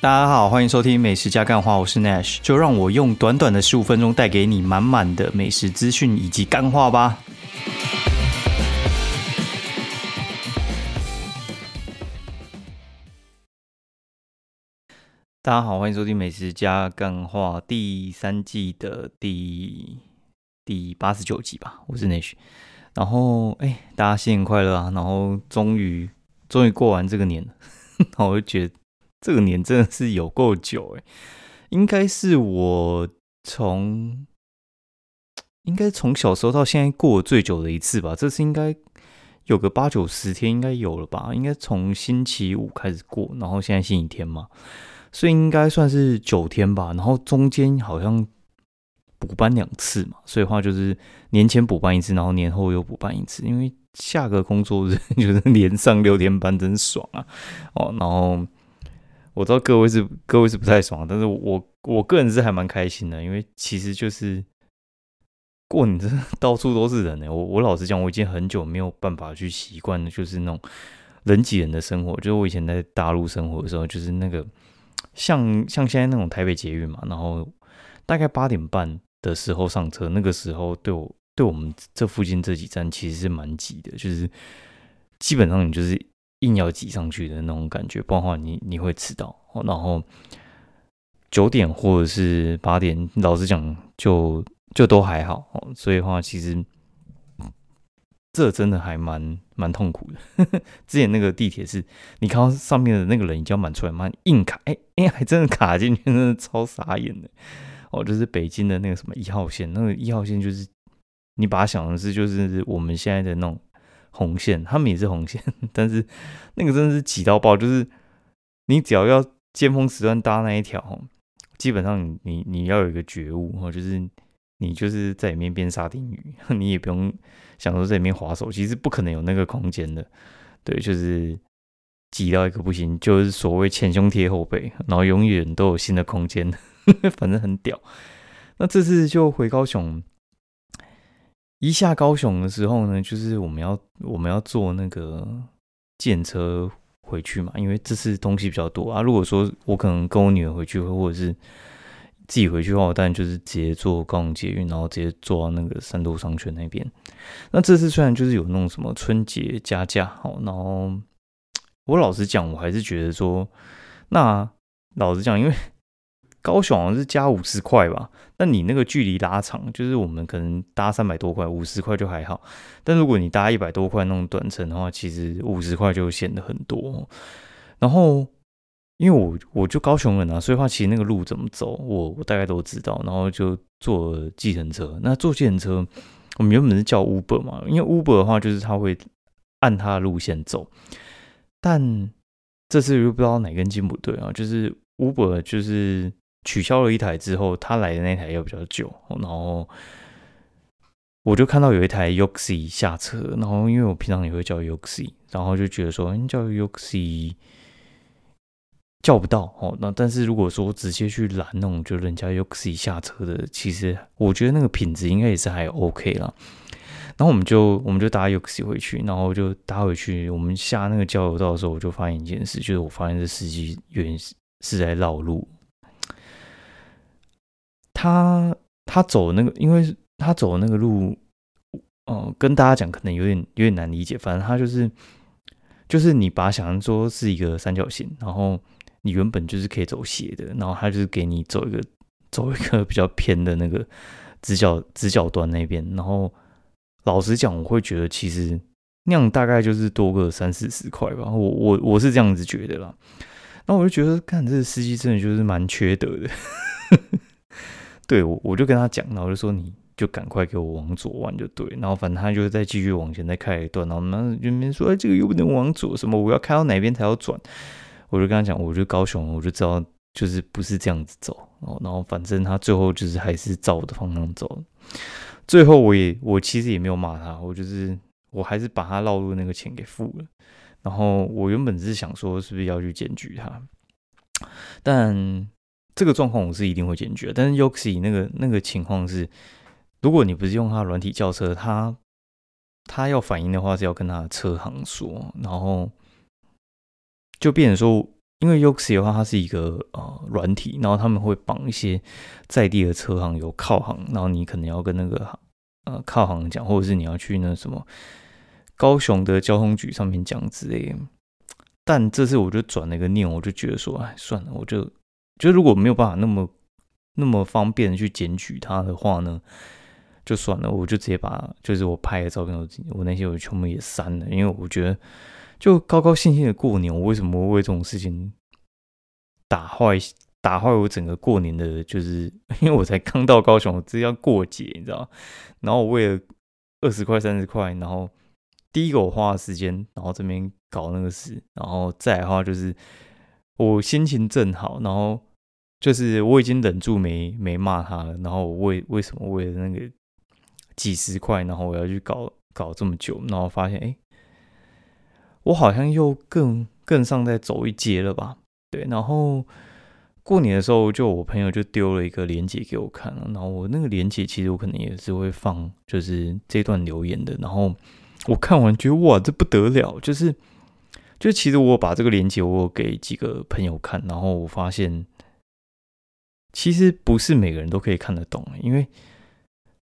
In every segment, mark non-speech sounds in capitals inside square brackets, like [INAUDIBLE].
大家好，欢迎收听美食加干话，我是 Nash，就让我用短短的十五分钟带给你满满的美食资讯以及干话吧。大家好，欢迎收听美食加干话第三季的第第八十九集吧，我是 Nash。然后，哎，大家新年快乐啊！然后终于终于过完这个年了，[LAUGHS] 然后我就觉得。这个年真的是有够久哎，应该是我从 [TSK] 应该从小时候到现在过最久的一次吧。这次应该有个八九十天，应该有了吧？应该从星期五开始过，然后现在星期天嘛，所以应该算是九天吧。然后中间好像补班两次嘛，所以话就是年前补班一次，然后年后又补班一次。因为下个工作日 [LAUGHS] 就是连上六天班，真爽啊！哦，然后。我知道各位是各位是不太爽，但是我我个人是还蛮开心的，因为其实就是过年真的 [LAUGHS] 到处都是人呢。我我老实讲，我已经很久没有办法去习惯的，就是那种人挤人的生活。就是我以前在大陆生活的时候，就是那个像像现在那种台北捷运嘛，然后大概八点半的时候上车，那个时候对我对我们这附近这几站其实是蛮挤的，就是基本上你就是。硬要挤上去的那种感觉，不然话你你会迟到。然后九点或者是八点，老实讲就就都还好。所以的话，其实这真的还蛮蛮痛苦的。[LAUGHS] 之前那个地铁是，你看到上面的那个人已经要满出来，蛮硬卡，哎哎，还真的卡进去，真的超傻眼的。哦，就是北京的那个什么一号线，那个一号线就是你把它想的是，就是我们现在的那种。红线，他们也是红线，[LAUGHS] 但是那个真的是挤到爆，就是你只要要尖峰时段搭那一条，基本上你你要有一个觉悟哈，就是你就是在里面边沙丁鱼，[LAUGHS] 你也不用想说在里面划手，其实不可能有那个空间的，对，就是挤到一个不行，就是所谓前胸贴后背，然后永远都有新的空间，[LAUGHS] 反正很屌。那这次就回高雄。一下高雄的时候呢，就是我们要我们要坐那个电车回去嘛，因为这次东西比较多啊。如果说我可能跟我女儿回去，或者是自己回去的话，我当然就是直接坐高雄捷运，然后直接坐到那个三都商圈那边。那这次虽然就是有那种什么春节加价，好，然后我老实讲，我还是觉得说，那老实讲，因为。高雄好像是加五十块吧，那你那个距离拉长，就是我们可能搭三百多块，五十块就还好。但如果你搭一百多块那种短程的话，其实五十块就显得很多。然后，因为我我就高雄人啊，所以话其实那个路怎么走，我我大概都知道。然后就坐计程车，那坐计程车，我们原本是叫 Uber 嘛，因为 Uber 的话就是他会按他的路线走，但这次又不知道哪根筋不对啊，就是 Uber 就是。取消了一台之后，他来的那台又比较久，然后我就看到有一台 Yoxi 下车，然后因为我平常也会叫 Yoxi，然后就觉得说嗯叫 Yoxi 叫不到哦。那但是如果说直接去拦那种就人家 Yoxi 下车的，其实我觉得那个品质应该也是还 OK 啦。然后我们就我们就搭 Yoxi 回去，然后就搭回去。我们下那个交流道的时候，我就发现一件事，就是我发现这司机原是在绕路。他他走那个，因为他走那个路，哦，跟大家讲可能有点有点难理解。反正他就是就是你把想象说是一个三角形，然后你原本就是可以走斜的，然后他就是给你走一个走一个比较偏的那个直角直角端那边。然后老实讲，我会觉得其实那样大概就是多个三四十块吧。我我我是这样子觉得啦。那我就觉得，看这个司机真的就是蛮缺德的。对，我我就跟他讲，然后就说你就赶快给我往左弯就对，然后反正他就再继续往前再开一段，然后那那边说哎这个又不能往左，什么我要开到哪边才要转，我就跟他讲，我就高雄，我就知道就是不是这样子走，哦，然后反正他最后就是还是照我的方向走，最后我也我其实也没有骂他，我就是我还是把他绕路那个钱给付了，然后我原本是想说是不是要去检举他，但。这个状况我是一定会解决，但是 Yoxi 那个那个情况是，如果你不是用它软体叫车，它它要反应的话是要跟它的车行说，然后就变成说因为 Yoxi 的话，它是一个呃软体，然后他们会绑一些在地的车行有靠行，然后你可能要跟那个呃靠行讲，或者是你要去那什么高雄的交通局上面讲之类的。但这次我就转了一个念，我就觉得说，哎，算了，我就就如果没有办法那么那么方便的去检举它的话呢，就算了，我就直接把就是我拍的照片，我我那些我全部也删了，因为我觉得。就高高兴兴的过年，我为什么会为这种事情打坏打坏我整个过年的？就是 [LAUGHS] 因为我才刚到高雄，我这要过节，你知道然后我为了二十块、三十块，然后第一个我花了时间，然后这边搞那个事，然后再的话就是我心情正好，然后就是我已经忍住没没骂他了，然后我为为什么为了那个几十块，然后我要去搞搞这么久，然后发现哎。我好像又更更上再走一阶了吧？对，然后过年的时候，就我朋友就丢了一个链接给我看了，然后我那个链接其实我可能也是会放，就是这段留言的。然后我看完觉得哇，这不得了！就是，就其实我把这个链接我给几个朋友看，然后我发现其实不是每个人都可以看得懂，因为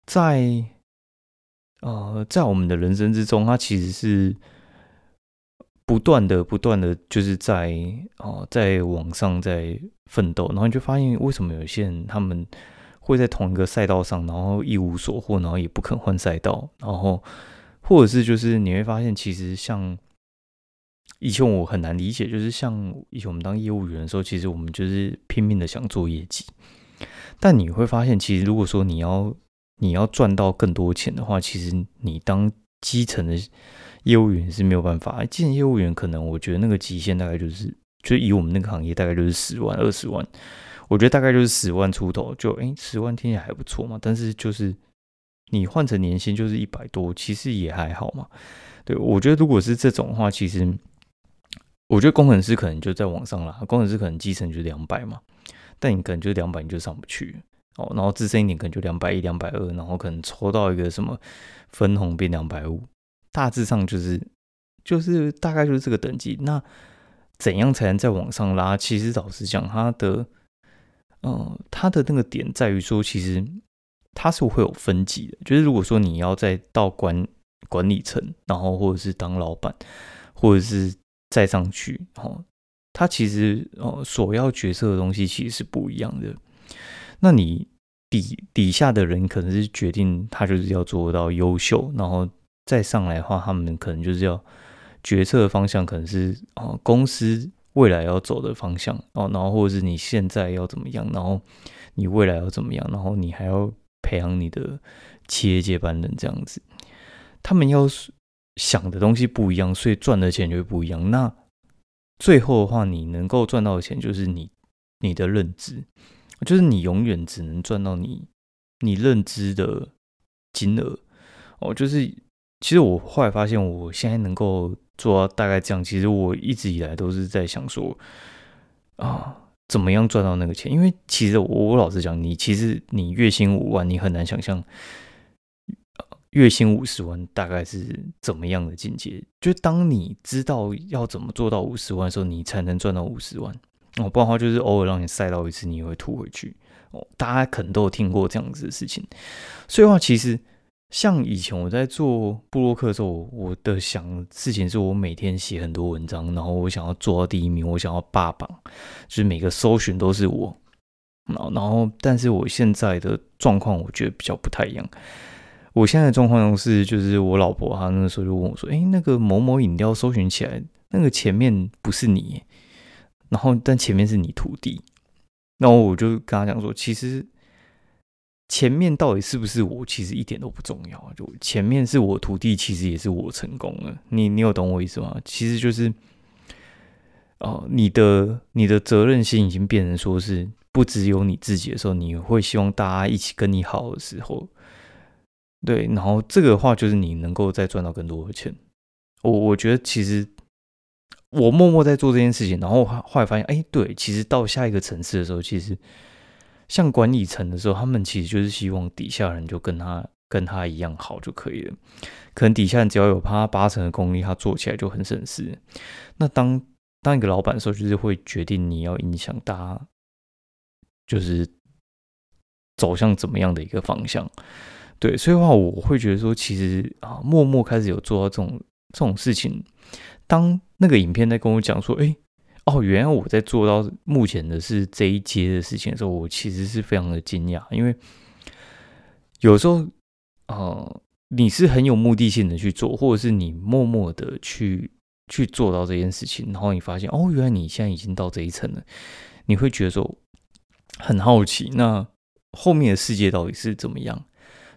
在呃，在我们的人生之中，它其实是。不断的、不断的，就是在哦，在网上在奋斗，然后你就发现，为什么有些人他们会在同一个赛道上，然后一无所获，然后也不肯换赛道，然后或者是就是你会发现，其实像以前我很难理解，就是像以前我们当业务员的时候，其实我们就是拼命的想做业绩，但你会发现，其实如果说你要你要赚到更多钱的话，其实你当基层的。业务员是没有办法，基层业务员可能我觉得那个极限大概就是，就以我们那个行业大概就是十万二十万，我觉得大概就是十万出头，就哎十万听起来还不错嘛，但是就是你换成年薪就是一百多，其实也还好嘛。对我觉得如果是这种的话，其实我觉得工程师可能就在往上拉，工程师可能基层就两百嘛，但你可能就两百你就上不去哦，然后资深一点可能就两百一两百二，然后可能抽到一个什么分红变两百五。大致上就是就是大概就是这个等级。那怎样才能再往上拉？其实老实讲，它的呃，它的那个点在于说，其实它是会有分级的。就是如果说你要再到管管理层，然后或者是当老板，或者是再上去，哦，他其实哦所要角色的东西其实是不一样的。那你底底下的人可能是决定他就是要做到优秀，然后。再上来的话，他们可能就是要决策的方向，可能是哦公司未来要走的方向哦，然后或者是你现在要怎么样，然后你未来要怎么样，然后你还要培养你的企业接班人这样子。他们要想的东西不一样，所以赚的钱就会不一样。那最后的话，你能够赚到的钱就是你你的认知，就是你永远只能赚到你你认知的金额哦，就是。其实我后来发现，我现在能够做到大概这样。其实我一直以来都是在想说，啊，怎么样赚到那个钱？因为其实我我老实讲，你其实你月薪五万，你很难想象月薪五十万大概是怎么样的境界。就当你知道要怎么做到五十万的时候，你才能赚到五十万。哦，不然的话就是偶尔让你赛到一次，你也会吐回去。哦，大家可能都有听过这样子的事情。所以话，其实。像以前我在做布洛克的时候，我的想事情是我每天写很多文章，然后我想要做到第一名，我想要霸榜，就是每个搜寻都是我。然，然后，但是我现在的状况，我觉得比较不太一样。我现在的状况是，就是我老婆她那时候就问我说：“哎，那个某某饮料搜寻起来，那个前面不是你，然后但前面是你徒弟。”然后我就跟他讲说：“其实。”前面到底是不是我，其实一点都不重要。就前面是我徒弟，其实也是我成功了。你你有懂我意思吗？其实就是，哦，你的你的责任心已经变成说是不只有你自己的时候，你会希望大家一起跟你好的时候，对。然后这个话就是你能够再赚到更多的钱。我我觉得其实我默默在做这件事情，然后后来发现，哎，对，其实到下一个层次的时候，其实。像管理层的时候，他们其实就是希望底下人就跟他跟他一样好就可以了。可能底下人只要有他八成的功力，他做起来就很省事。那当当一个老板的时候，就是会决定你要影响大家，就是走向怎么样的一个方向。对，所以的话，我会觉得说，其实啊，默默开始有做到这种这种事情。当那个影片在跟我讲说，哎，哦，原来我在做到目前的是这一阶的事情的时候，我其实是非常的惊讶，因为有时候，呃，你是很有目的性的去做，或者是你默默的去去做到这件事情，然后你发现，哦，原来你现在已经到这一层了，你会觉得说很好奇，那后面的世界到底是怎么样？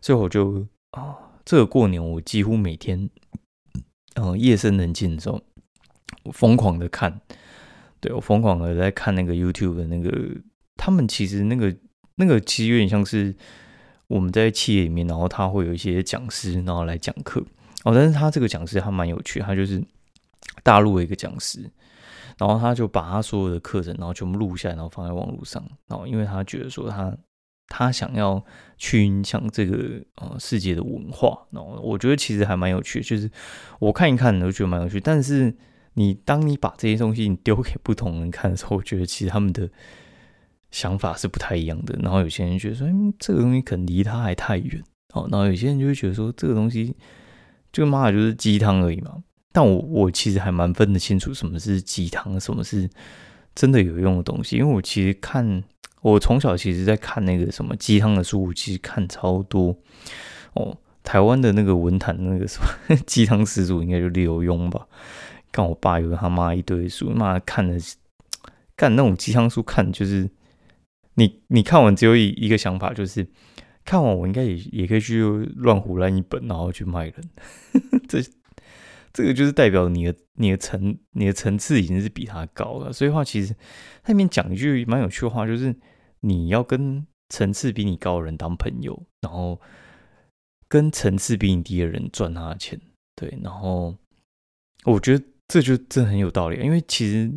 所以我就啊，这个过年我几乎每天，嗯，夜深人静的时候，我疯狂的看，对我疯狂的在看那个 YouTube 的那个，他们其实那个那个其实有点像是我们在企业里面，然后他会有一些讲师，然后来讲课哦，但是他这个讲师还蛮有趣，他就是大陆的一个讲师，然后他就把他所有的课程，然后全部录下来，然后放在网络上，然后因为他觉得说他。他想要去影响这个呃世界的文化，然后我觉得其实还蛮有趣，就是我看一看都觉得蛮有趣。但是你当你把这些东西你丢给不同人看的时候，我觉得其实他们的想法是不太一样的。然后有些人觉得说，嗯，这个东西可能离他还太远哦。然后有些人就会觉得说，这个东西就妈的就是鸡汤而已嘛。但我我其实还蛮分得清楚什么是鸡汤，什么是真的有用的东西，因为我其实看。我从小其实在看那个什么鸡汤的书，其实看超多哦。台湾的那个文坛那个什么 [LAUGHS] 鸡汤始祖，应该就刘墉吧。看我爸有他妈一堆书，妈看的干那种鸡汤书，看就是你你看完只有一一个想法，就是看完我应该也也可以去乱胡乱一本，然后去卖人。[LAUGHS] 这这个就是代表你的你的层你的层次已经是比他高了。所以话其实他里面讲一句蛮有趣的话，就是。你要跟层次比你高的人当朋友，然后跟层次比你低的人赚他的钱，对。然后我觉得这就真很有道理，因为其实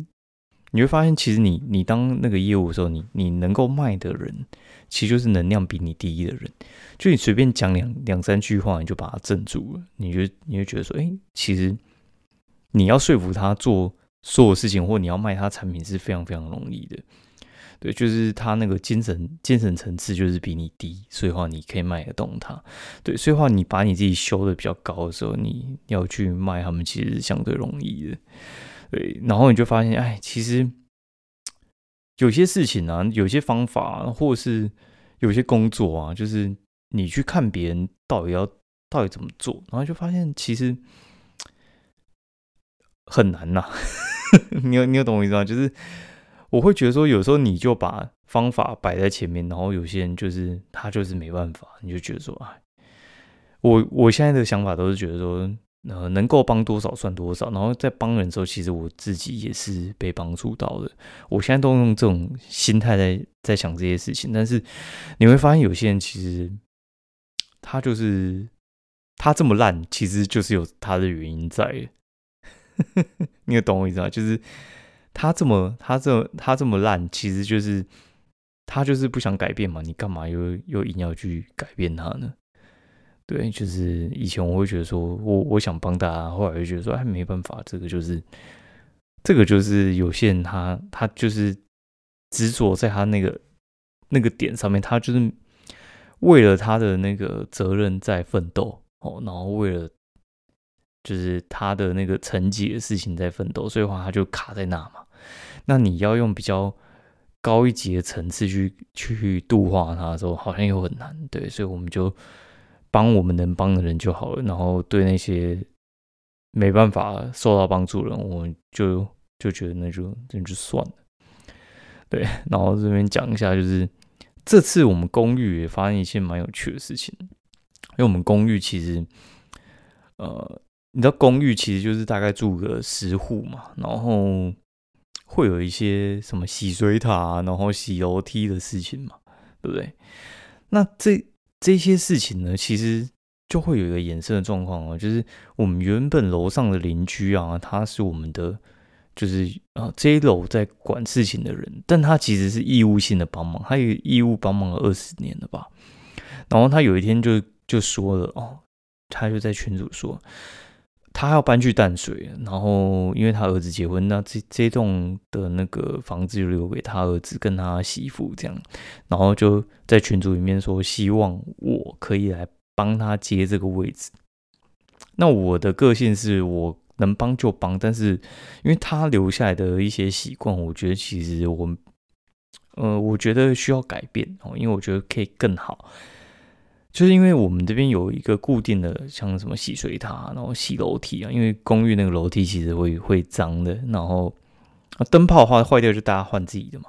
你会发现，其实你你当那个业务的时候，你你能够卖的人，其实就是能量比你低的人。就你随便讲两两三句话，你就把他镇住了，你就你会觉得说，哎，其实你要说服他做所有事情，或你要卖他产品是非常非常容易的。对，就是他那个精神精神层次就是比你低，所以话你可以卖得动他。对，所以话你把你自己修的比较高的时候，你要去卖他们，其实是相对容易的。对，然后你就发现，哎，其实有些事情啊，有些方法，或是有些工作啊，就是你去看别人到底要到底怎么做，然后就发现其实很难呐。[LAUGHS] 你有你有懂我意思吗？就是。我会觉得说，有时候你就把方法摆在前面，然后有些人就是他就是没办法，你就觉得说，哎，我我现在的想法都是觉得说，呃，能够帮多少算多少，然后在帮人的时候，其实我自己也是被帮助到的。我现在都用这种心态在在想这些事情，但是你会发现，有些人其实他就是他这么烂，其实就是有他的原因在。[LAUGHS] 你有懂我意思吗？就是。他这么，他这他这么烂，其实就是他就是不想改变嘛。你干嘛又又硬要去改变他呢？对，就是以前我会觉得说我我想帮大家，后来就觉得说哎没办法，这个就是这个就是有些人他他就是执着在他那个那个点上面，他就是为了他的那个责任在奋斗哦，然后为了。就是他的那个成绩的事情在奋斗，所以话他就卡在那嘛。那你要用比较高一级的层次去去度化它的时候，好像又很难。对，所以我们就帮我们能帮的人就好了。然后对那些没办法受到帮助的人，我们就就觉得那就那就算了。对，然后这边讲一下，就是这次我们公寓也发生一些蛮有趣的事情，因为我们公寓其实呃。你知道公寓其实就是大概住个十户嘛，然后会有一些什么洗水塔，然后洗楼梯的事情嘛，对不对？那这这些事情呢，其实就会有一个衍生的状况哦，就是我们原本楼上的邻居啊，他是我们的，就是啊这一楼在管事情的人，但他其实是义务性的帮忙，他有义务帮忙了二十年了吧？然后他有一天就就说了哦，他就在群主说。他要搬去淡水，然后因为他儿子结婚，那这这栋的那个房子就留给他儿子跟他媳妇这样，然后就在群组里面说希望我可以来帮他接这个位置。那我的个性是我能帮就帮，但是因为他留下来的一些习惯，我觉得其实我，呃，我觉得需要改变哦，因为我觉得可以更好。就是因为我们这边有一个固定的，像什么洗水塔，然后洗楼梯啊。因为公寓那个楼梯其实会会脏的，然后灯泡的话坏掉就大家换自己的嘛。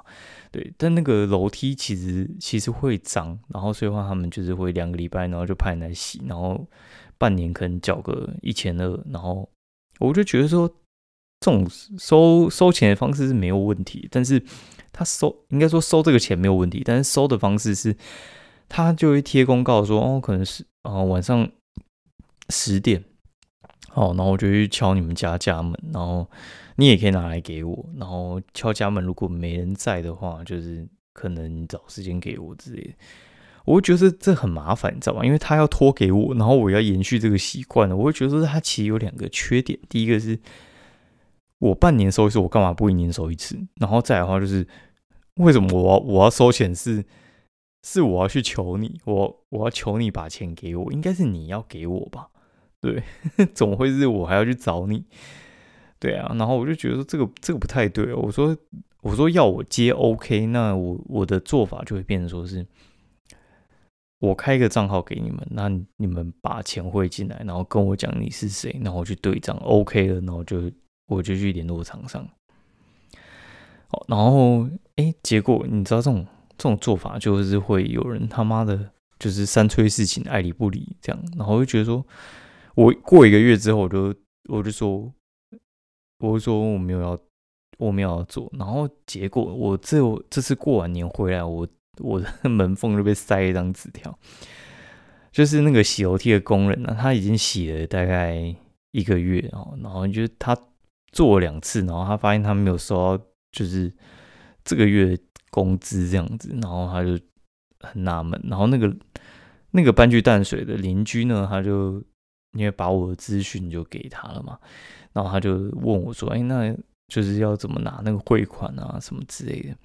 对，但那个楼梯其实其实会脏，然后所以话他们就是会两个礼拜，然后就派人来洗，然后半年可能缴个一千二，然后我就觉得说这种收收钱的方式是没有问题，但是他收应该说收这个钱没有问题，但是收的方式是。他就会贴公告说，哦，可能是啊晚上十点，哦，然后我就去敲你们家家门，然后你也可以拿来给我，然后敲家门，如果没人在的话，就是可能找时间给我之类的。我会觉得这很麻烦，你知道吗？因为他要托给我，然后我要延续这个习惯我会觉得他其实有两个缺点，第一个是我半年收一次，我干嘛不一年收一次？然后再的话就是，为什么我我要收钱是？是我要去求你，我我要求你把钱给我，应该是你要给我吧？对，[LAUGHS] 怎么会是我还要去找你？对啊，然后我就觉得这个这个不太对。我说我说要我接 OK，那我我的做法就会变成说是，我开一个账号给你们，那你们把钱汇进来，然后跟我讲你是谁，然后我去对账 OK 了，然后就我就去联络厂商。好，然后哎，结果你知道这种。这种做法就是会有人他妈的，就是三催四请，爱理不理这样，然后我就觉得说，我过一个月之后，我就我就说，我就说我没有要，我没有要做，然后结果我这这次过完年回来，我我的门缝就被塞一张纸条，就是那个洗楼梯的工人呢，他已经洗了大概一个月哦，然后就他做了两次，然后他发现他没有收到，就是这个月。工资这样子，然后他就很纳闷，然后那个那个搬去淡水的邻居呢，他就因为把我的资讯就给他了嘛，然后他就问我说：“哎，那就是要怎么拿那个汇款啊，什么之类的？”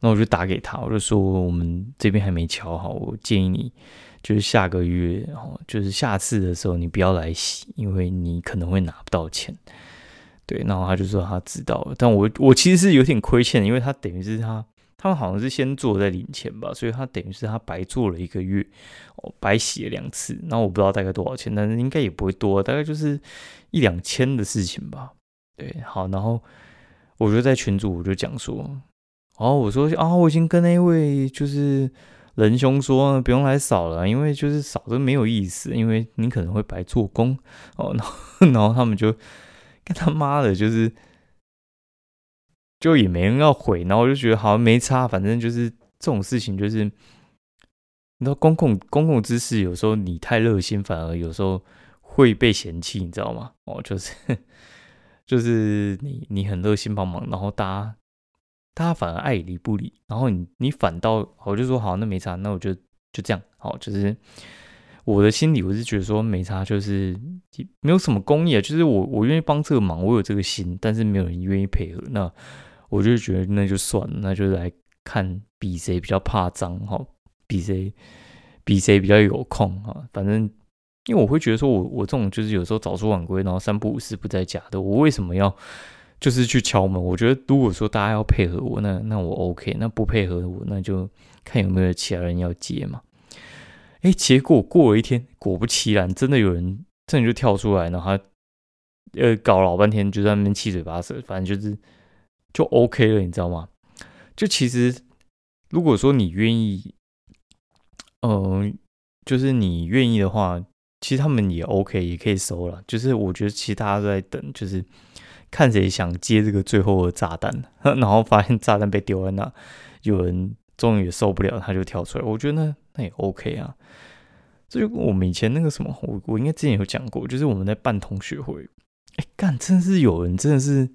那我就打给他，我就说我们这边还没敲好，我建议你就是下个月，然后就是下次的时候你不要来洗，因为你可能会拿不到钱。对，然后他就说他知道了，但我我其实是有点亏欠，因为他等于是他。他们好像是先做再领钱吧，所以他等于是他白做了一个月，哦，白洗了两次。那我不知道大概多少钱，但是应该也不会多，大概就是一两千的事情吧。对，好，然后我就在群主我就讲说，哦，我说啊，我已经跟那位就是仁兄说不用来扫了，因为就是扫的没有意思，因为你可能会白做工哦。然后 [LAUGHS] 然后他们就跟他妈的，就是。就也没人要回，然后我就觉得好像没差，反正就是这种事情，就是你知道，公共公共知识有时候你太热心，反而有时候会被嫌弃，你知道吗？哦，就是就是你你很热心帮忙，然后大家大家反而爱理不理，然后你你反倒我就说好，那没差，那我就就这样，好，就是我的心里我是觉得说没差，就是没有什么公益啊，就是我我愿意帮这个忙，我有这个心，但是没有人愿意配合，那。我就觉得那就算了，那就来看比谁比较怕脏哈，比谁比谁比较有空哈。反正因为我会觉得说，我我这种就是有时候早出晚归，然后三不五时不在家的，我为什么要就是去敲门？我觉得如果说大家要配合我，那那我 OK，那不配合我，那就看有没有其他人要接嘛。哎，结果过了一天，果不其然，真的有人真的就跳出来，然后他呃搞老半天，就在那边七嘴八舌，反正就是。就 OK 了，你知道吗？就其实，如果说你愿意，嗯，就是你愿意的话，其实他们也 OK，也可以收了。就是我觉得，其实大家都在等，就是看谁想接这个最后的炸弹，[LAUGHS] 然后发现炸弹被丢在那，有人终于受不了，他就跳出来。我觉得那那也 OK 啊。这就跟我们以前那个什么，我我应该之前有讲过，就是我们在办同学会，哎，干，真的是有人真的是。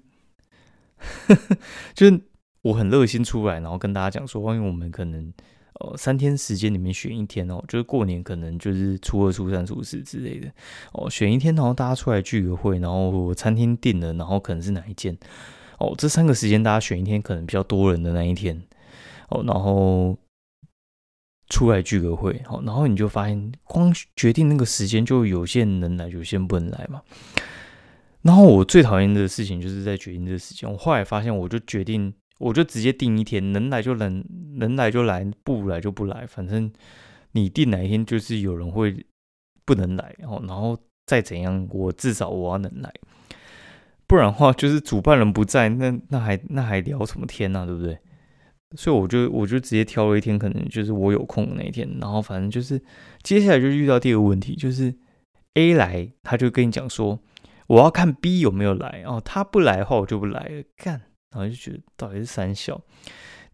[LAUGHS] 就是我很热心出来，然后跟大家讲说，万一我们可能呃三天时间里面选一天哦，就是过年可能就是初二、初三、初四之类的哦，选一天，然后大家出来聚个会，然后餐厅定了，然后可能是哪一间哦，这三个时间大家选一天，可能比较多人的那一天哦，然后出来聚个会，好，然后你就发现光决定那个时间，就有些人能来，有些人不能来嘛。然后我最讨厌的事情就是在决定这个时间。我后来发现，我就决定，我就直接定一天，能来就能，能来就来，不来就不来。反正你定哪一天，就是有人会不能来，然后，然后再怎样，我至少我要能来。不然的话，就是主办人不在，那那还那还聊什么天呢？对不对？所以我就我就直接挑了一天，可能就是我有空的那一天。然后反正就是接下来就遇到第二个问题，就是 A 来，他就跟你讲说。我要看 B 有没有来哦，他不来的话我就不来了，干，然后就觉得到底是三小，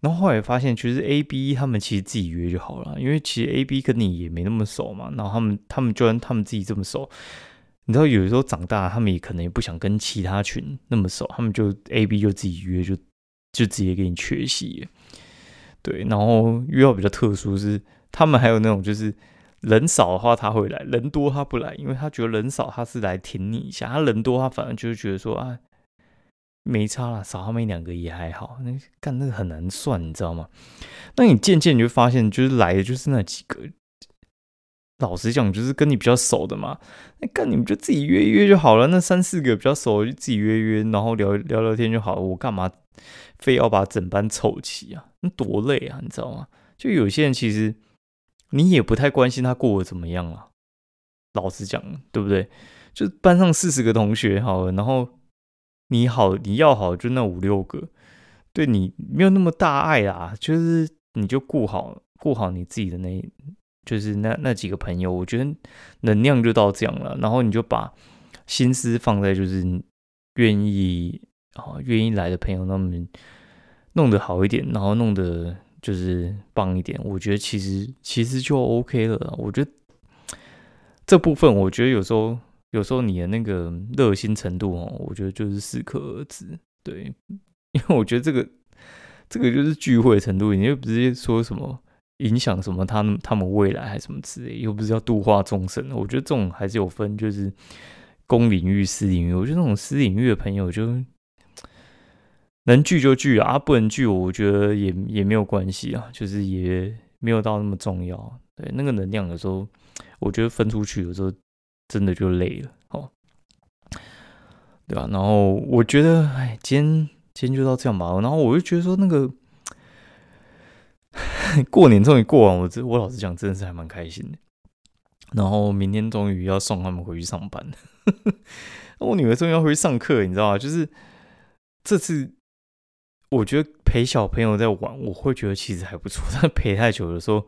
然后后来发现其实 A、B 他们其实自己约就好了，因为其实 A、B 跟你也没那么熟嘛，然后他们他们就算他们自己这么熟，你知道有时候长大他们也可能也不想跟其他群那么熟，他们就 A、B 就自己约就就直接给你缺席，对，然后约到比较特殊是他们还有那种就是。人少的话他会来，人多他不来，因为他觉得人少他是来挺你一下，他人多他反而就是觉得说啊没差了，少他们一两个也还好。那干那个很难算，你知道吗？那你渐渐你就发现，就是来的就是那几个，老实讲就是跟你比较熟的嘛。那干你们就自己约约就好了，那三四个比较熟就自己约约，然后聊聊聊天就好了。我干嘛非要把整班凑齐啊？那多累啊，你知道吗？就有些人其实。你也不太关心他过得怎么样了，老实讲，对不对？就班上四十个同学好了，然后你好，你要好就那五六个，对你没有那么大爱啦。就是你就顾好顾好你自己的那，就是那那几个朋友，我觉得能量就到这样了。然后你就把心思放在就是愿意啊愿意来的朋友那么弄得好一点，然后弄得。就是棒一点，我觉得其实其实就 OK 了。我觉得这部分，我觉得有时候有时候你的那个热心程度哦，我觉得就是适可而止。对，[LAUGHS] 因为我觉得这个这个就是聚会程度，你又不是说什么影响什么他们他们未来还是什么之类，又不是要度化众生。我觉得这种还是有分，就是公领域、私领域。我觉得那种私领域的朋友就。能聚就聚啊，不能聚，我觉得也也没有关系啊，就是也没有到那么重要。对，那个能量有时候，我觉得分出去有时候真的就累了，哦，对吧？然后我觉得，哎，今天今天就到这样吧。然后我就觉得说，那个 [LAUGHS] 过年终于过完，我这我老实讲，真的是还蛮开心的。然后明天终于要送他们回去上班，[LAUGHS] 我女儿终于要回去上课，你知道吗？就是这次。我觉得陪小朋友在玩，我会觉得其实还不错。但陪太久的时候，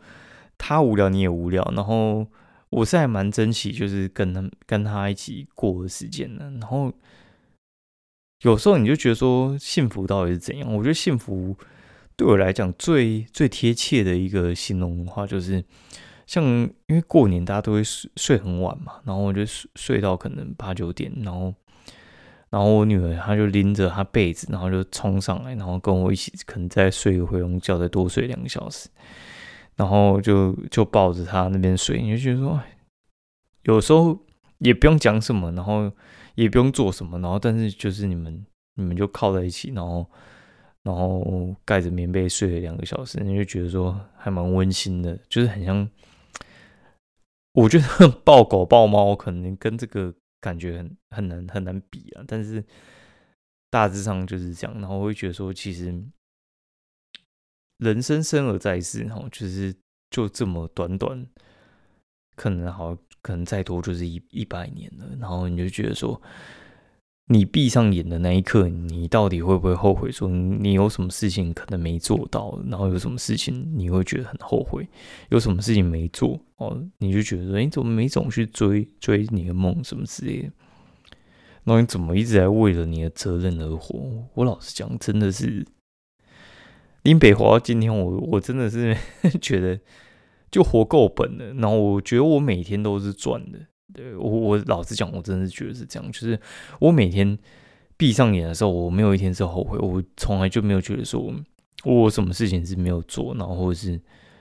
他无聊你也无聊。然后我是还蛮珍惜，就是跟他跟他一起过的时间的。然后有时候你就觉得说，幸福到底是怎样？我觉得幸福对我来讲最最贴切的一个形容的话，就是像因为过年大家都会睡睡很晚嘛，然后我就睡睡到可能八九点，然后。然后我女儿她就拎着她被子，然后就冲上来，然后跟我一起，可能再睡个回笼觉，再多睡两个小时，然后就就抱着她那边睡，你就觉得说，有时候也不用讲什么，然后也不用做什么，然后但是就是你们你们就靠在一起，然后然后盖着棉被睡了两个小时，你就觉得说还蛮温馨的，就是很像，我觉得抱狗抱猫可能跟这个。感觉很很难很难比啊，但是大致上就是这样。然后我会觉得说，其实人生生而在世，然后就是就这么短短，可能好，可能再多就是一一百年了。然后你就觉得说。你闭上眼的那一刻，你到底会不会后悔？说你有什么事情可能没做到，然后有什么事情你会觉得很后悔？有什么事情没做哦，你就觉得你怎么没总去追追你的梦什么之类的？那你怎么一直在为了你的责任而活？我老实讲，真的是林北华。今天我我真的是 [LAUGHS] 觉得就活够本了。然后我觉得我每天都是赚的。对我，我老实讲，我真的是觉得是这样。就是我每天闭上眼的时候，我没有一天是后悔。我从来就没有觉得说我什么事情是没有做，然后或者是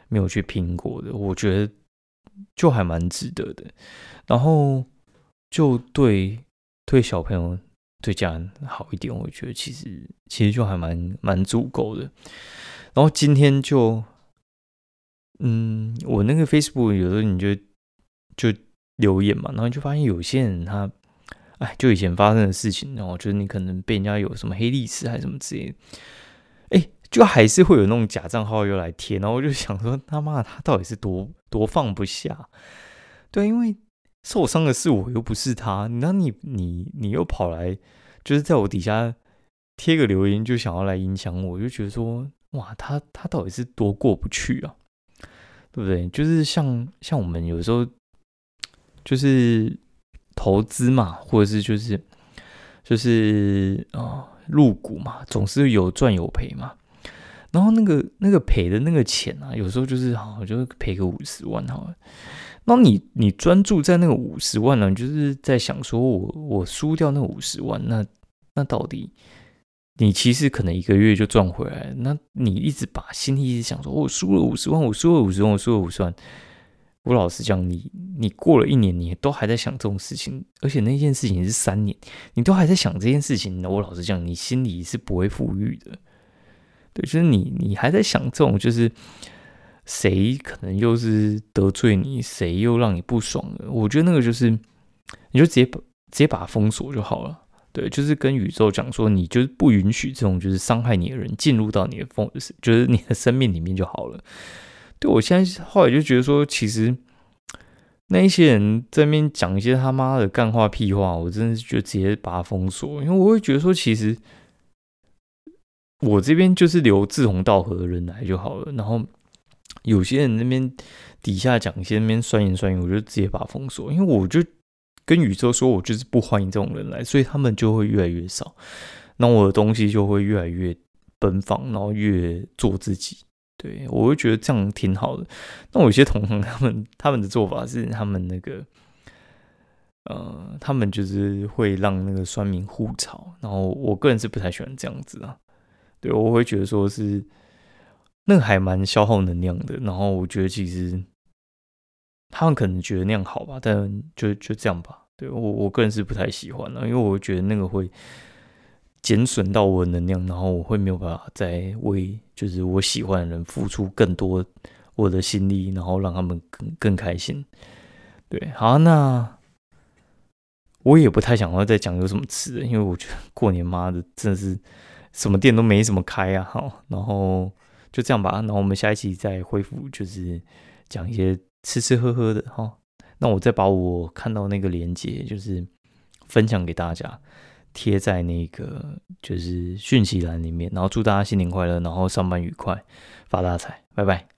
没有去拼过的，我觉得就还蛮值得的。然后就对对小朋友、对家人好一点，我觉得其实其实就还蛮蛮足够的。然后今天就，嗯，我那个 Facebook 有时候你就就留言嘛，然后就发现有些人他，哎，就以前发生的事情，然后就是你可能被人家有什么黑历史还是什么之类的。哎，就还是会有那种假账号又来贴，然后我就想说，他妈他到底是多多放不下？对，因为受伤的是我，又不是他。那你你你又跑来，就是在我底下贴个留言，就想要来影响我我，就觉得说，哇，他他到底是多过不去啊？对不对？就是像像我们有时候就是投资嘛，或者是就是就是啊。入股嘛，总是有赚有赔嘛。然后那个那个赔的那个钱啊，有时候就是好，就赔个五十万好了。那你你专注在那个五十万呢，就是在想说我我输掉那五十万，那那到底你其实可能一个月就赚回来。那你一直把心里一直想说，我输了五十万，我输了五十万，我输了五十万。我老实讲，你你过了一年，你都还在想这种事情，而且那件事情是三年，你都还在想这件事情。我老实讲，你心里是不会富裕的。对，就是你你还在想这种，就是谁可能又是得罪你，谁又让你不爽的。我觉得那个就是，你就直接把直接把它封锁就好了。对，就是跟宇宙讲说，你就是不允许这种就是伤害你的人进入到你的风，就是你的生命里面就好了。对我现在后来就觉得说，其实那一些人在那边讲一些他妈的干话屁话，我真的是就直接把他封锁，因为我会觉得说，其实我这边就是留志同道合的人来就好了。然后有些人那边底下讲一些那边酸言酸语，我就直接把他封锁，因为我就跟宇宙说，我就是不欢迎这种人来，所以他们就会越来越少，那我的东西就会越来越奔放，然后越做自己。对，我会觉得这样挺好的。那我有些同行，他们他们的做法是，他们那个，呃，他们就是会让那个酸民互吵。然后我个人是不太喜欢这样子啊。对，我会觉得说是那个还蛮消耗能量的。然后我觉得其实他们可能觉得那样好吧，但就就这样吧。对我我个人是不太喜欢的，因为我觉得那个会。减损到我的能量，然后我会没有办法再为就是我喜欢的人付出更多我的心力，然后让他们更更开心。对，好，那我也不太想要再讲有什么吃的，因为我觉得过年妈的真的是什么店都没怎么开啊。好，然后就这样吧。那我们下一期再恢复，就是讲一些吃吃喝喝的哈。那我再把我看到那个链接，就是分享给大家。贴在那个就是讯息栏里面，然后祝大家新年快乐，然后上班愉快，发大财，拜拜。